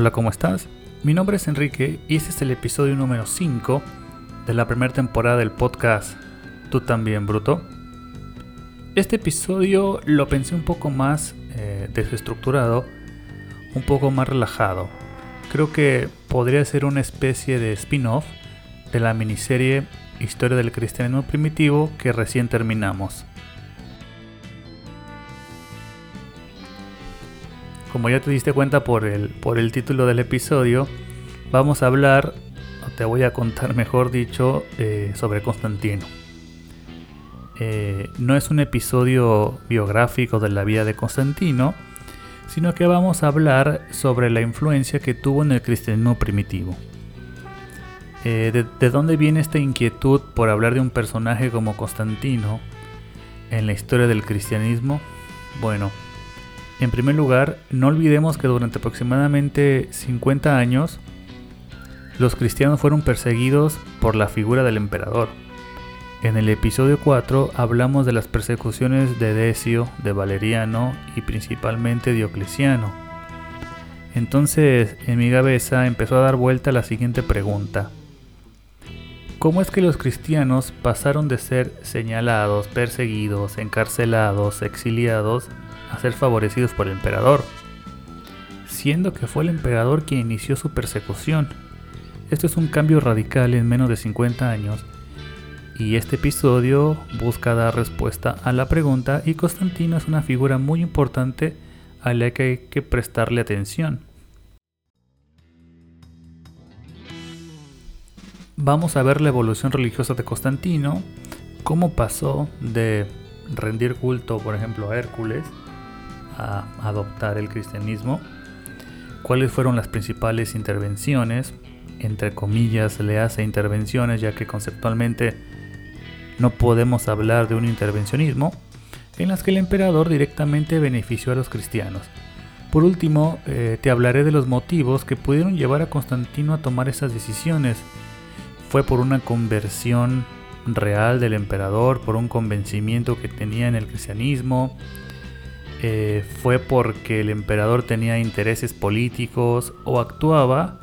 Hola, ¿cómo estás? Mi nombre es Enrique y este es el episodio número 5 de la primera temporada del podcast Tú también, Bruto. Este episodio lo pensé un poco más eh, desestructurado, un poco más relajado. Creo que podría ser una especie de spin-off de la miniserie Historia del Cristianismo Primitivo que recién terminamos. Como ya te diste cuenta por el, por el título del episodio, vamos a hablar, o te voy a contar mejor dicho, sobre Constantino. Eh, no es un episodio biográfico de la vida de Constantino, sino que vamos a hablar sobre la influencia que tuvo en el cristianismo primitivo. Eh, de, dónde viene esta inquietud por hablar de un personaje como Constantino en la historia del cristianismo? Bueno, en primer lugar, no olvidemos que durante aproximadamente 50 años, los cristianos fueron perseguidos por la figura del emperador. En el episodio 4 hablamos de las persecuciones de Decio, de Valeriano y principalmente Diocleciano. Entonces en mi cabeza empezó a dar vuelta la siguiente pregunta. ¿Cómo es que los cristianos pasaron de ser señalados, perseguidos, encarcelados, exiliados, a ser favorecidos por el emperador? Siendo que fue el emperador quien inició su persecución. Esto es un cambio radical en menos de 50 años y este episodio busca dar respuesta a la pregunta y Constantino es una figura muy importante a la que hay que prestarle atención. Vamos a ver la evolución religiosa de Constantino, cómo pasó de rendir culto, por ejemplo, a Hércules, adoptar el cristianismo, cuáles fueron las principales intervenciones, entre comillas le hace intervenciones ya que conceptualmente no podemos hablar de un intervencionismo, en las que el emperador directamente benefició a los cristianos. Por último, eh, te hablaré de los motivos que pudieron llevar a Constantino a tomar esas decisiones. Fue por una conversión real del emperador, por un convencimiento que tenía en el cristianismo, eh, fue porque el emperador tenía intereses políticos o actuaba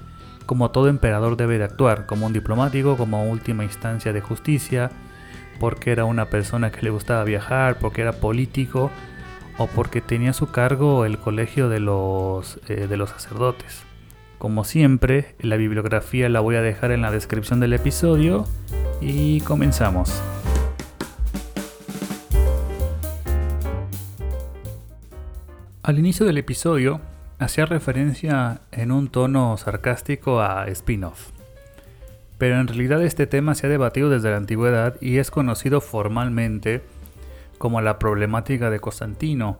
como todo emperador debe de actuar, como un diplomático, como última instancia de justicia, porque era una persona que le gustaba viajar, porque era político o porque tenía a su cargo el colegio de los, eh, de los sacerdotes. Como siempre, la bibliografía la voy a dejar en la descripción del episodio y comenzamos. Al inicio del episodio, hacía referencia en un tono sarcástico a spin-off. Pero en realidad este tema se ha debatido desde la antigüedad y es conocido formalmente como la problemática de Constantino.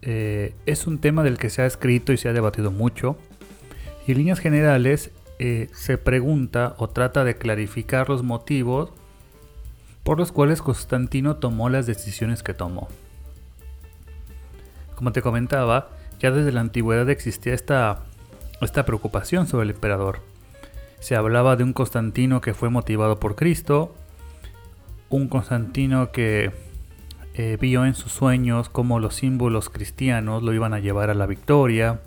Eh, es un tema del que se ha escrito y se ha debatido mucho. Y en líneas generales eh, se pregunta o trata de clarificar los motivos por los cuales Constantino tomó las decisiones que tomó. Como te comentaba, ya desde la antigüedad existía esta, esta preocupación sobre el emperador se hablaba de un Constantino que fue motivado por Cristo, un Constantino que eh, vio en sus sueños cómo los símbolos cristianos lo iban a llevar a la victoria,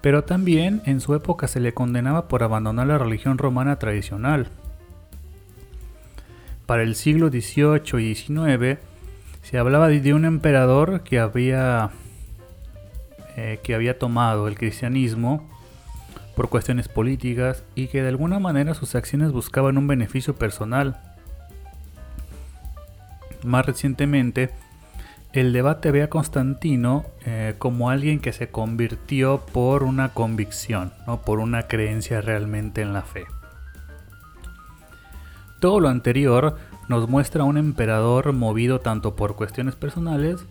pero también en su época se le condenaba por abandonar la religión romana tradicional. Para el siglo XVIII y XIX se hablaba de un emperador que había, eh, que había tomado el cristianismo por cuestiones políticas y que de alguna manera sus acciones buscaban un beneficio personal. Más recientemente, el debate ve a Constantino eh, como alguien que se convirtió por una convicción, ¿no? por una creencia realmente en la fe. Todo lo anterior nos muestra un emperador movido tanto por cuestiones personales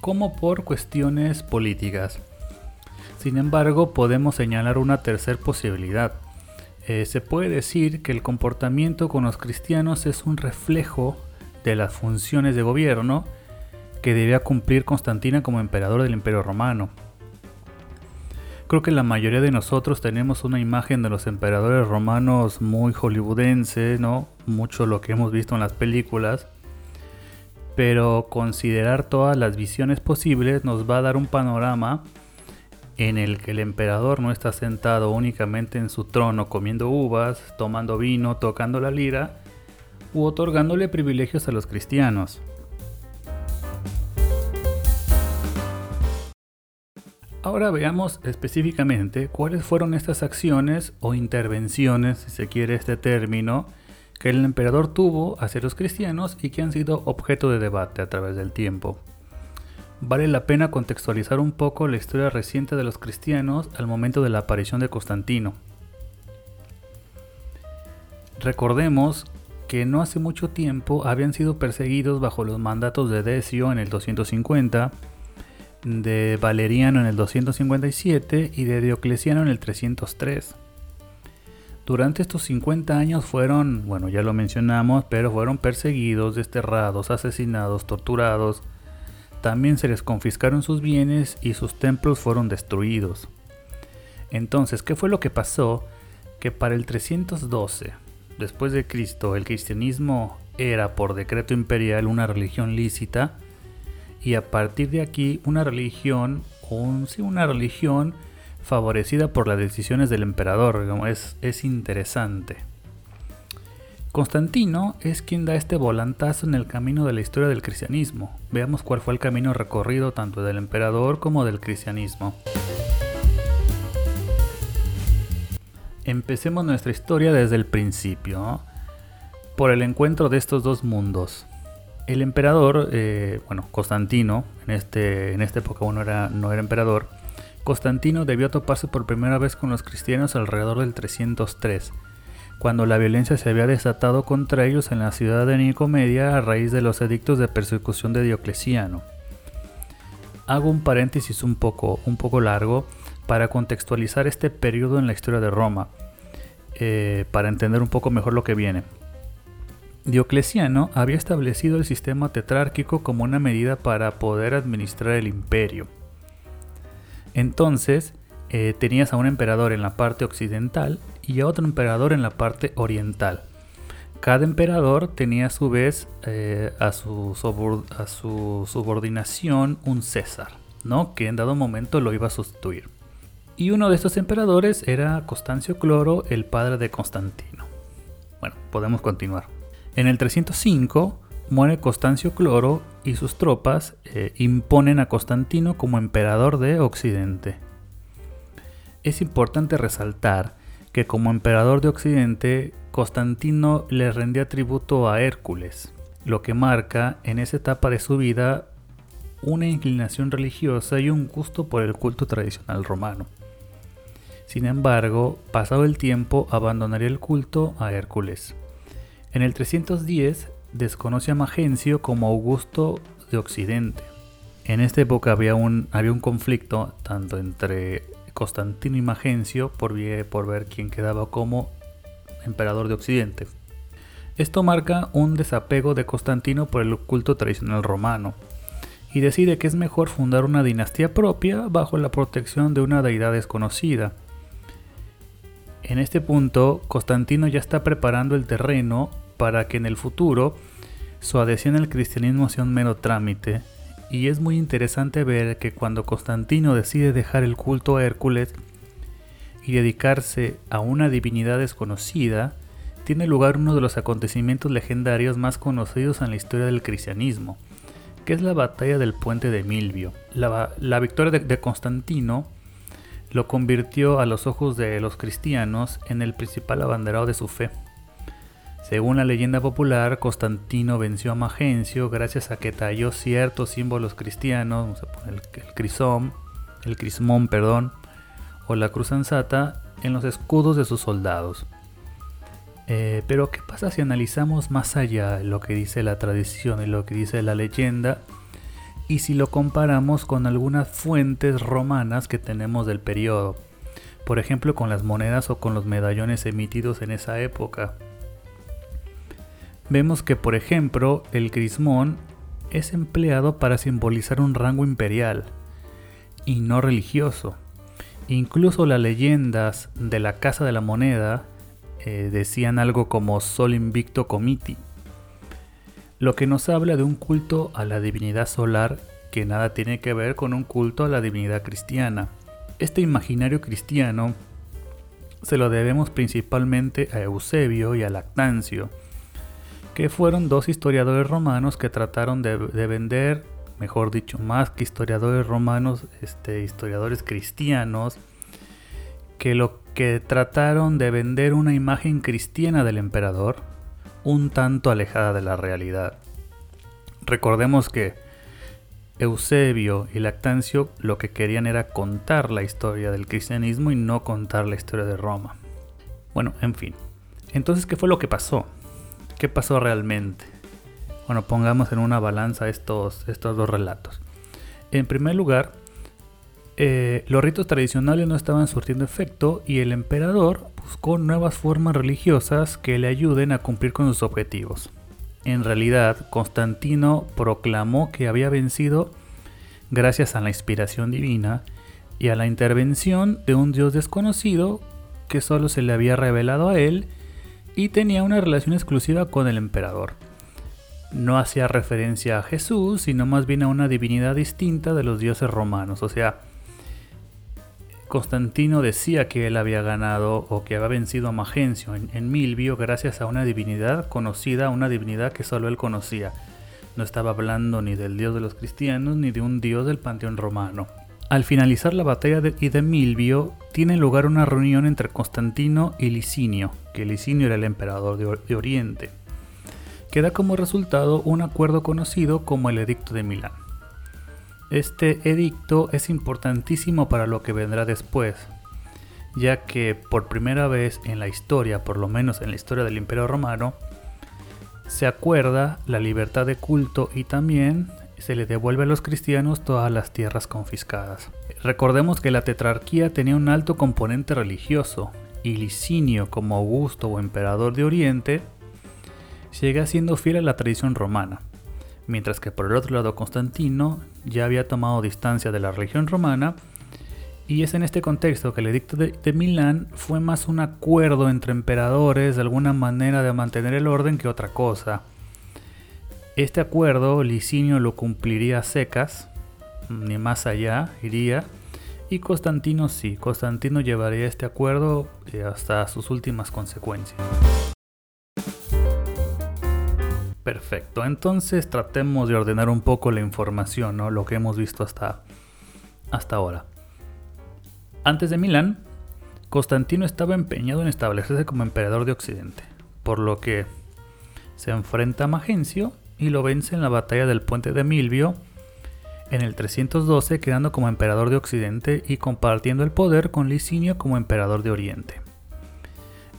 como por cuestiones políticas. Sin embargo, podemos señalar una tercera posibilidad. Eh, se puede decir que el comportamiento con los cristianos es un reflejo de las funciones de gobierno que debía cumplir Constantina como emperador del Imperio Romano. Creo que la mayoría de nosotros tenemos una imagen de los emperadores romanos muy hollywoodense, ¿no? Mucho lo que hemos visto en las películas. Pero considerar todas las visiones posibles nos va a dar un panorama en el que el emperador no está sentado únicamente en su trono comiendo uvas, tomando vino, tocando la lira u otorgándole privilegios a los cristianos. Ahora veamos específicamente cuáles fueron estas acciones o intervenciones, si se quiere este término, que el emperador tuvo hacia los cristianos y que han sido objeto de debate a través del tiempo. Vale la pena contextualizar un poco la historia reciente de los cristianos al momento de la aparición de Constantino. Recordemos que no hace mucho tiempo habían sido perseguidos bajo los mandatos de Decio en el 250, de Valeriano en el 257 y de Diocleciano en el 303. Durante estos 50 años fueron, bueno, ya lo mencionamos, pero fueron perseguidos, desterrados, asesinados, torturados. También se les confiscaron sus bienes y sus templos fueron destruidos. Entonces, ¿qué fue lo que pasó? Que para el 312, después de Cristo, el cristianismo era por decreto imperial una religión lícita y a partir de aquí una religión, sí, una religión favorecida por las decisiones del emperador, es interesante. Constantino es quien da este volantazo en el camino de la historia del cristianismo. Veamos cuál fue el camino recorrido tanto del emperador como del cristianismo. Empecemos nuestra historia desde el principio, por el encuentro de estos dos mundos. El emperador, eh, bueno, Constantino, en, este, en esta época uno era, no era emperador, Constantino debió toparse por primera vez con los cristianos alrededor del 303, cuando la violencia se había desatado contra ellos en la ciudad de Nicomedia a raíz de los edictos de persecución de Diocleciano. Hago un paréntesis un poco, un poco largo para contextualizar este periodo en la historia de Roma, eh, para entender un poco mejor lo que viene. Diocleciano había establecido el sistema tetrárquico como una medida para poder administrar el imperio. Entonces, eh, tenías a un emperador en la parte occidental y a otro emperador en la parte oriental. Cada emperador tenía a su vez eh, a, su a, su subordinación un César, ¿no? que en dado momento lo iba a sustituir. Y uno de estos emperadores era Constancio Cloro, el padre de Constantino. Bueno, podemos continuar. En el 305 muere Constancio Cloro y sus tropas eh, imponen a Constantino como emperador de Occidente. Es importante resaltar que como emperador de Occidente, Constantino le rendía tributo a Hércules, lo que marca en esa etapa de su vida una inclinación religiosa y un gusto por el culto tradicional romano. Sin embargo, pasado el tiempo, abandonaría el culto a Hércules. En el 310 desconoce a Magencio como Augusto de Occidente. En esta época había un, había un conflicto tanto entre Constantino y Magencio por, por ver quién quedaba como emperador de Occidente. Esto marca un desapego de Constantino por el culto tradicional romano y decide que es mejor fundar una dinastía propia bajo la protección de una deidad desconocida. En este punto, Constantino ya está preparando el terreno para que en el futuro su adhesión al cristianismo sea un mero trámite. Y es muy interesante ver que cuando Constantino decide dejar el culto a Hércules y dedicarse a una divinidad desconocida, tiene lugar uno de los acontecimientos legendarios más conocidos en la historia del cristianismo, que es la batalla del puente de Milvio. La, victoria de Constantino lo convirtió a los ojos de los cristianos en el principal abanderado de su fe. Según la leyenda popular, Constantino venció a Magencio gracias a que talló ciertos símbolos cristianos, el, crisón, el crismón, perdón, o la cruz ansata en los escudos de sus soldados. Eh, pero ¿qué pasa si analizamos más allá lo que dice la tradición y lo que dice la leyenda y si lo comparamos con algunas fuentes romanas que tenemos del periodo? Por ejemplo, con las monedas o con los medallones emitidos en esa época vemos que por ejemplo el crismón es empleado para simbolizar un rango imperial y no religioso. Incluso las leyendas de la Casa de la Moneda eh, decían algo como Sol Invicto Comiti, lo que nos habla de un culto a la divinidad solar que nada tiene que ver con un culto a la divinidad cristiana. Este imaginario cristiano se lo debemos principalmente a Eusebio y a Lactancio, que fueron dos historiadores romanos que trataron de, vender, mejor dicho, más que historiadores romanos, este, historiadores cristianos, que lo que trataron de vender una imagen cristiana del emperador, un tanto alejada de la realidad. Recordemos que Eusebio y Lactancio lo que querían era contar la historia del cristianismo y no contar la historia de Roma. Bueno, en fin. Entonces, ¿qué fue lo que pasó? ¿Qué pasó realmente? Bueno, pongamos en una balanza estos, estos dos relatos. En primer lugar, eh, los ritos tradicionales no estaban surtiendo efecto y el emperador buscó nuevas formas religiosas que le ayuden a cumplir con sus objetivos. En realidad, Constantino proclamó que había vencido gracias a la inspiración divina y a la intervención de un dios desconocido que solo se le había revelado a él y tenía una relación exclusiva con el emperador. No hacía referencia a Jesús, sino más bien a una divinidad distinta de los dioses romanos, o sea, Constantino decía que él había ganado o que había vencido a Magencio en, Milvio gracias a una divinidad conocida, una divinidad que solo él conocía. No estaba hablando ni del dios de los cristianos ni de un dios del panteón romano. Al finalizar la batalla de, de Milvio, tiene lugar una reunión entre Constantino y Licinio, que Licinio era el emperador de, Oriente, que da como resultado un acuerdo conocido como el Edicto de Milán. Este edicto es importantísimo para lo que vendrá después, ya que por primera vez en la historia, por lo menos en la historia del Imperio Romano, se acuerda la libertad de culto y también se le devuelve a los cristianos todas las tierras confiscadas. Recordemos que la tetrarquía tenía un alto componente religioso y Licinio como Augusto o emperador de Oriente sigue siendo fiel a la tradición romana mientras que por el otro lado Constantino ya había tomado distancia de la religión romana, y es en este contexto que el edicto de, Milán fue más un acuerdo entre emperadores de alguna manera de mantener el orden que otra cosa. Este acuerdo Licinio lo cumpliría a secas, ni más allá iría, y Constantino sí, Constantino llevaría este acuerdo eh, hasta sus últimas consecuencias. Perfecto, entonces tratemos de ordenar un poco la información, lo que hemos visto hasta, hasta ahora. Antes de Milán, Constantino estaba empeñado en establecerse como emperador de Occidente, por lo que se enfrenta a Magencio y lo vence en la batalla del puente de Milvio en el 312, quedando como emperador de Occidente y compartiendo el poder con Licinio como emperador de Oriente.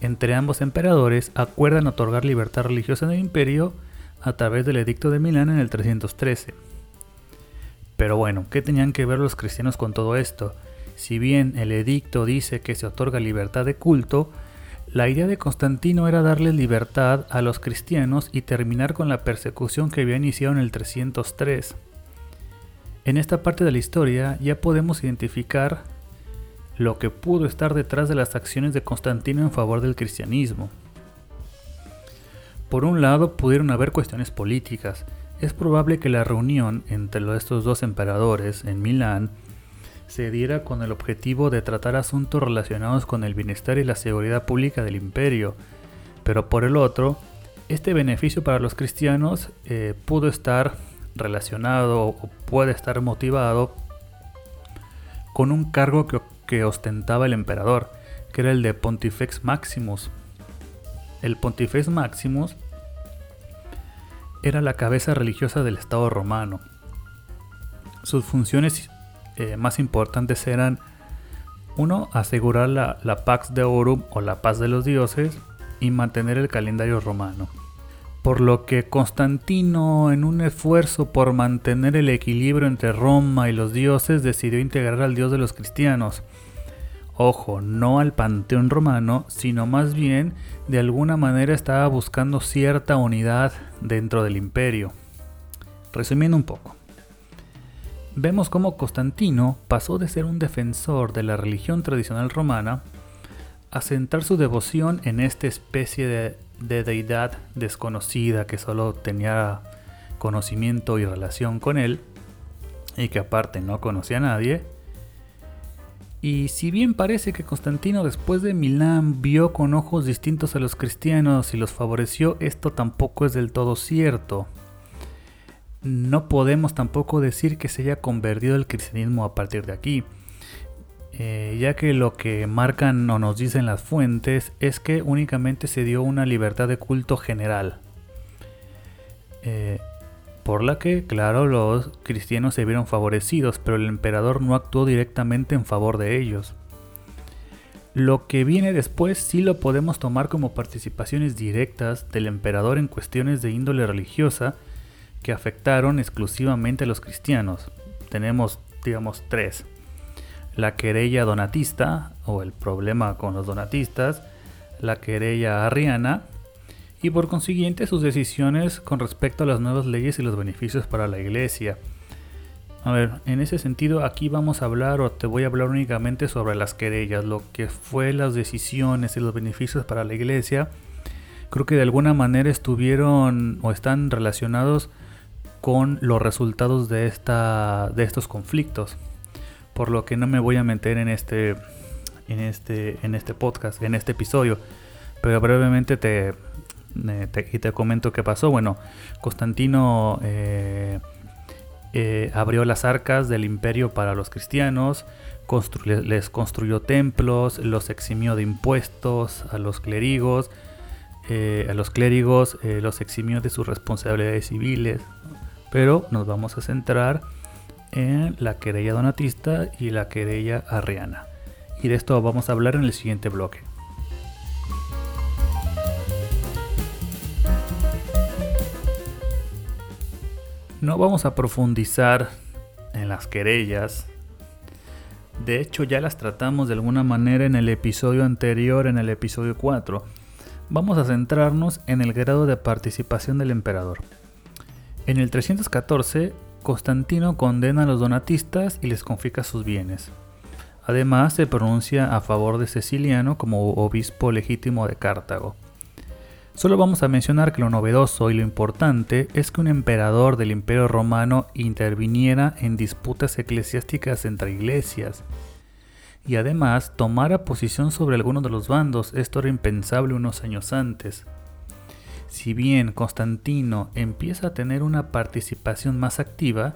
Entre ambos emperadores acuerdan otorgar libertad religiosa en el imperio a través del Edicto de Milán en el 313. Pero bueno, ¿qué tenían que ver los cristianos con todo esto? Si bien el edicto dice que se otorga libertad de culto, la idea de Constantino era darle libertad a los cristianos y terminar con la persecución que había iniciado en el 303. En esta parte de la historia ya podemos identificar lo que pudo estar detrás de las acciones de Constantino en favor del cristianismo. Por un lado, pudieron haber cuestiones políticas. Es probable que la reunión entre estos dos emperadores en Milán se diera con el objetivo de tratar asuntos relacionados con el bienestar y la seguridad pública del imperio, pero por el otro, este beneficio para los cristianos eh, pudo estar relacionado o puede estar motivado con un cargo que, que ostentaba el emperador, que era el de Pontifex Maximus, el Pontifex Maximus era la cabeza religiosa del Estado romano. Sus funciones eh, más importantes eran 1. Asegurar la, Pax Deorum o la paz de los dioses y mantener el calendario romano. Por lo que Constantino, en un esfuerzo por mantener el equilibrio entre Roma y los dioses, decidió integrar al dios de los cristianos, Ojo, no al panteón romano, sino más bien de alguna manera estaba buscando cierta unidad dentro del imperio. Resumiendo un poco, vemos cómo Constantino pasó de ser un defensor de la religión tradicional romana a centrar su devoción en esta especie de, de deidad desconocida que solo tenía conocimiento y relación con él y que aparte no conocía a nadie Y si bien parece que Constantino después de Milán vio con ojos distintos a los cristianos y los favoreció, esto tampoco es del todo cierto. No podemos tampoco decir que se haya convertido el cristianismo a partir de aquí, eh, ya que lo que marcan o nos dicen las fuentes es que únicamente se dio una libertad de culto general. Eh, por la que, claro, los cristianos se vieron favorecidos, pero el emperador no actuó directamente en favor de ellos. Lo que viene después sí lo podemos tomar como participaciones directas del emperador en cuestiones de índole religiosa que afectaron exclusivamente a los cristianos. Tenemos, digamos, tres. La querella donatista, o el problema con los donatistas, la querella arriana, y por consiguiente sus decisiones con respecto a las nuevas leyes y los beneficios para la iglesia. A ver, en ese sentido aquí vamos a hablar o te voy a hablar únicamente sobre las querellas, lo que fue las decisiones y los beneficios para la iglesia. Creo que de alguna manera estuvieron o están relacionados con los resultados de, esta, de estos conflictos. Por lo que no me voy a meter en este, en este, en este podcast, en este episodio. Pero brevemente te, y te comento qué pasó. Bueno, Constantino eh, eh, abrió las arcas del imperio para los cristianos, les construyó templos, los eximió de impuestos a los clérigos, eh, a los clérigos los eximió de sus responsabilidades civiles. Pero nos vamos a centrar en la querella donatista y la querella arriana. Y de esto vamos a hablar en el siguiente bloque. No vamos a profundizar en las querellas. De hecho ya las tratamos de alguna manera en el episodio anterior, en el episodio 4. Vamos a centrarnos en el grado de participación del emperador. En el 314, Constantino condena a los donatistas y les confisca sus bienes. Además, se pronuncia a favor de Ceciliano como obispo legítimo de Cartago. Solo vamos a mencionar que lo novedoso y lo importante es que un emperador del Imperio Romano interviniera en disputas eclesiásticas entre iglesias y además tomara posición sobre alguno de los bandos. Esto era impensable unos años antes. Si bien Constantino empieza a tener una participación más activa,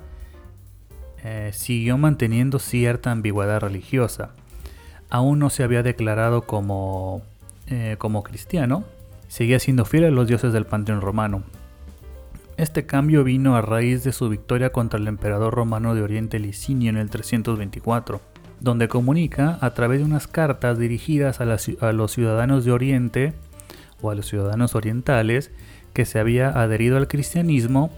eh, siguió manteniendo cierta ambigüedad religiosa. Aún no se había declarado como, eh, como cristiano, seguía siendo fiel a los dioses del panteón romano. Este cambio vino a raíz de su victoria contra el emperador romano de Oriente Licinio en el 324, donde comunica a través de unas cartas dirigidas a, los ciudadanos de Oriente o a los ciudadanos orientales que se había adherido al cristianismo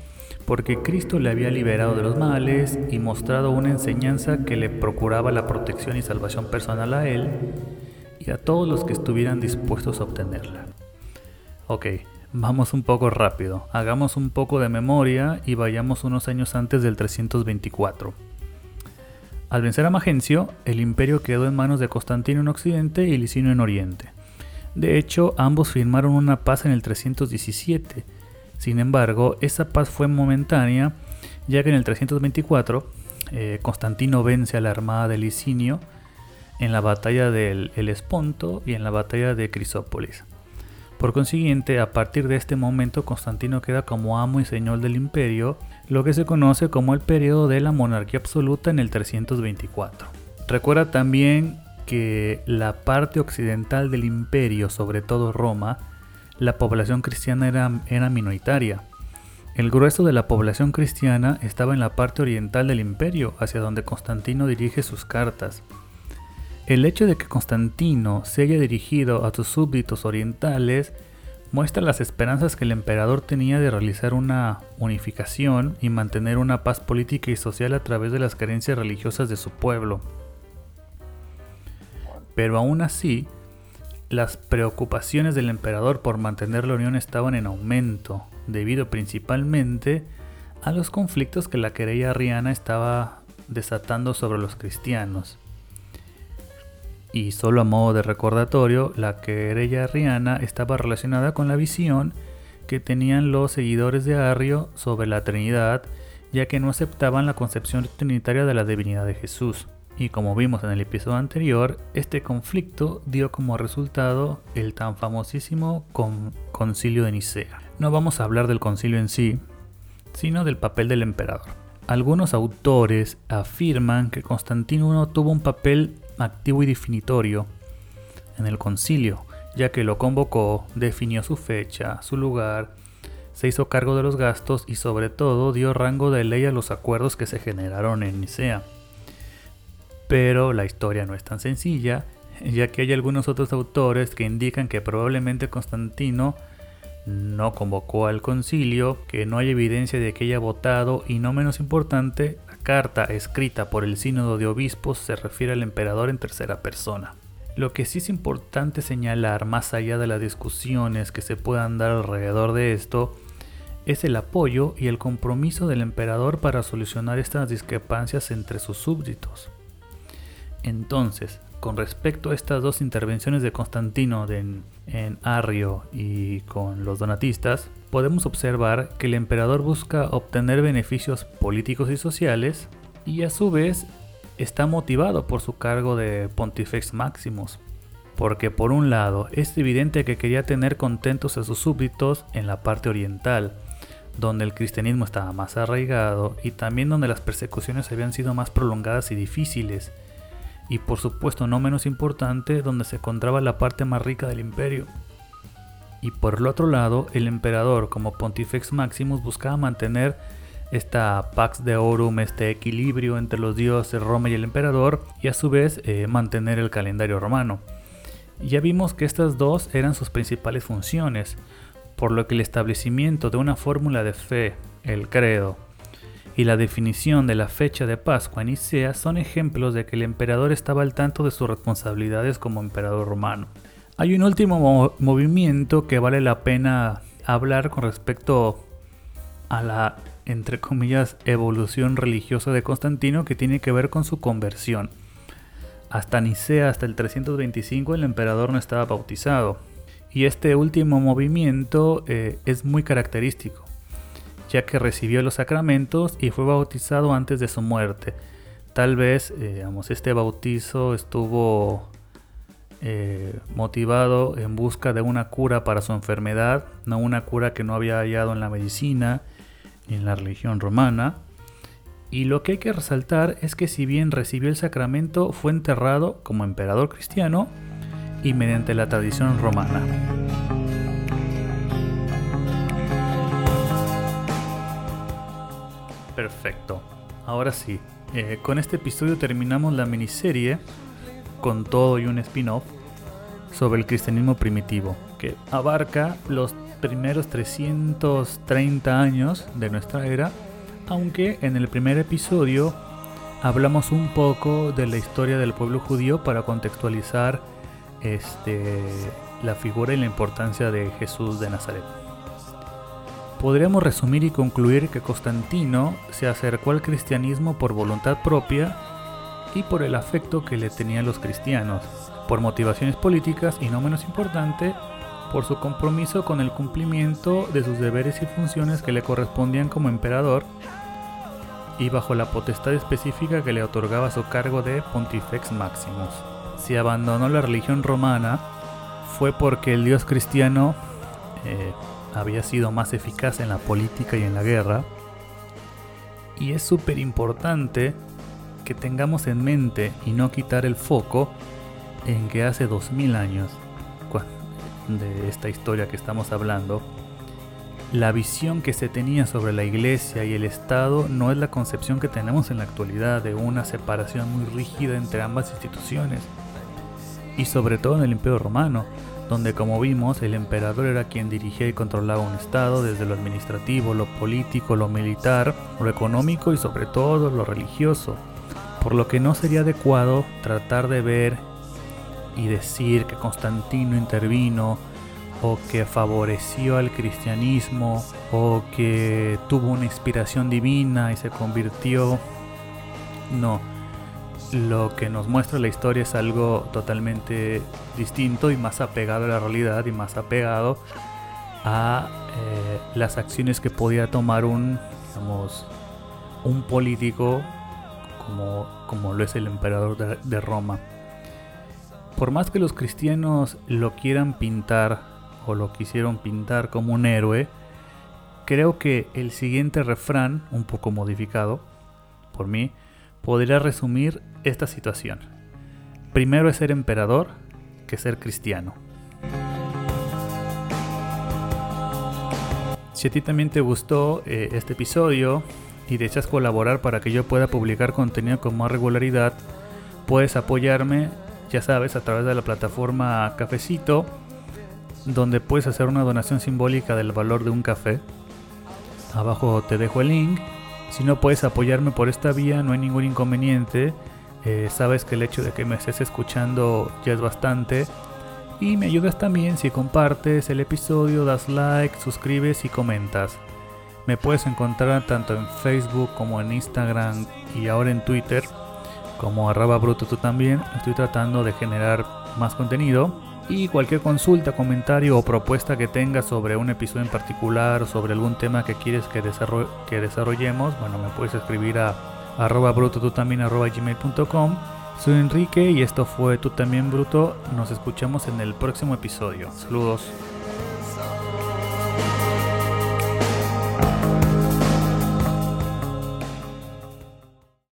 porque Cristo le había liberado de los males y mostrado una enseñanza que le procuraba la protección y salvación personal a él y a todos los que estuvieran dispuestos a obtenerla. Ok, vamos un poco rápido, hagamos un poco de memoria y vayamos unos años antes del 324. Al vencer a Magencio, el imperio quedó en manos de Constantino en Occidente y Licinio en Oriente. De hecho, ambos firmaron una paz en el 317. Sin embargo, esa paz fue momentánea, ya que en el 324 eh, Constantino vence a la armada de Licinio en la batalla del Esponto y en la batalla de Crisópolis. Por consiguiente, a partir de este momento Constantino queda como amo y señor del imperio, lo que se conoce como el periodo de la monarquía absoluta en el 324. Recuerda también que la parte occidental del imperio, sobre todo Roma, la población cristiana era, era minoritaria. El grueso de la población cristiana estaba en la parte oriental del imperio, hacia donde Constantino dirige sus cartas. El hecho de que Constantino se haya dirigido a sus súbditos orientales muestra las esperanzas que el emperador tenía de realizar una unificación y mantener una paz política y social a través de las creencias religiosas de su pueblo. Pero aún así, las preocupaciones del emperador por mantener la unión estaban en aumento, debido principalmente a los conflictos que la querella arriana estaba desatando sobre los cristianos. Y solo a modo de recordatorio, la querella arriana estaba relacionada con la visión que tenían los seguidores de Arrio sobre la Trinidad, ya que no aceptaban la concepción trinitaria de la divinidad de Jesús. Y como vimos en el episodio anterior, este conflicto dio como resultado el tan famosísimo concilio de Nicea. No vamos a hablar del concilio en sí, sino del papel del emperador. Algunos autores afirman que Constantino I tuvo un papel activo y definitorio en el concilio, ya que lo convocó, definió su fecha, su lugar, se hizo cargo de los gastos y sobre todo dio rango de ley a los acuerdos que se generaron en Nicea. Pero la historia no es tan sencilla, ya que hay algunos otros autores que indican que probablemente Constantino no convocó al concilio, que no hay evidencia de que haya votado y no menos importante, la carta escrita por el sínodo de obispos se refiere al emperador en tercera persona. Lo que sí es importante señalar, más allá de las discusiones que se puedan dar alrededor de esto, es el apoyo y el compromiso del emperador para solucionar estas discrepancias entre sus súbditos. Entonces, con respecto a estas dos intervenciones de Constantino en, Arrio y con los donatistas, podemos observar que el emperador busca obtener beneficios políticos y sociales y a su vez está motivado por su cargo de Pontifex Maximus, porque por un lado es evidente que quería tener contentos a sus súbditos en la parte oriental, donde el cristianismo estaba más arraigado y también donde las persecuciones habían sido más prolongadas y difíciles, y por supuesto no menos importante, donde se encontraba la parte más rica del imperio. Y por el otro lado, el emperador como Pontifex Maximus buscaba mantener esta Pax de Aurum, este equilibrio entre los dioses Roma y el emperador, y a su vez eh, mantener el calendario romano. Ya vimos que estas dos eran sus principales funciones, por lo que el establecimiento de una fórmula de fe, el credo, y la definición de la fecha de Pascua en Nicea son ejemplos de que el emperador estaba al tanto de sus responsabilidades como emperador romano. Hay un último movimiento que vale la pena hablar con respecto a la, entre comillas, evolución religiosa de Constantino que tiene que ver con su conversión. Hasta Nicea, hasta el 325, el emperador no estaba bautizado. Y este último movimiento eh, es muy característico ya que recibió los sacramentos y fue bautizado antes de su muerte. Tal vez, eh, digamos, este bautizo estuvo eh, motivado en busca de una cura para su enfermedad, no una cura que no había hallado en la medicina ni en la religión romana. Y lo que hay que resaltar es que si bien recibió el sacramento, fue enterrado como emperador cristiano y mediante la tradición romana. Perfecto. Ahora sí, eh, con este episodio terminamos la miniserie con todo y un spin-off sobre el cristianismo primitivo, que abarca los primeros 330 años de nuestra era, aunque en el primer episodio hablamos un poco de la historia del pueblo judío para contextualizar este, la figura y la importancia de Jesús de Nazaret. Podríamos resumir y concluir que Constantino se acercó al cristianismo por voluntad propia y por el afecto que le tenían los cristianos, por motivaciones políticas y no menos importante, por su compromiso con el cumplimiento de sus deberes y funciones que le correspondían como emperador y bajo la potestad específica que le otorgaba su cargo de Pontifex Maximus. Si abandonó la religión romana fue porque el dios cristiano eh, había sido más eficaz en la política y en la guerra. Y es súper importante que tengamos en mente y no quitar el foco en que hace 2000 años de esta historia que estamos hablando, la visión que se tenía sobre la iglesia y el Estado no es la concepción que tenemos en la actualidad de una separación muy rígida entre ambas instituciones. Y sobre todo en el Imperio Romano, donde como vimos el emperador era quien dirigía y controlaba un estado desde lo administrativo, lo político, lo militar, lo económico y sobre todo lo religioso, por lo que no sería adecuado tratar de ver y decir que Constantino intervino o que favoreció al cristianismo o que tuvo una inspiración divina y se convirtió. No, lo que nos muestra la historia es algo totalmente distinto y más apegado a la realidad y más apegado a eh, las acciones que podía tomar un, un político como, como lo es el emperador de, de Roma. Por más que los cristianos lo quieran pintar o lo quisieron pintar como un héroe, creo que el siguiente refrán, un poco modificado por mí, podría resumir esta situación. Primero es ser emperador que ser cristiano. Si a ti también te gustó eh, este episodio y deseas colaborar para que yo pueda publicar contenido con más regularidad, puedes apoyarme, ya sabes, a través de la plataforma Cafecito, donde puedes hacer una donación simbólica del valor de un café. Abajo te dejo el link. Si no puedes apoyarme por esta vía, no hay ningún inconveniente. Eh, sabes que el hecho de que me estés escuchando ya es bastante y me ayudas también si compartes el episodio, das like, suscribes y comentas. Me puedes encontrar tanto en Facebook como en Instagram y ahora en Twitter como arroba bruto tú también. Estoy tratando de generar más contenido. Y cualquier consulta, comentario o propuesta que tengas sobre un episodio en particular sobre algún tema que quieres que, desarrollemos, bueno, me puedes escribir a arroba bruto tú también gmail.com soy Enrique y esto fue Tú también Bruto. Nos escuchamos en el próximo episodio. Saludos.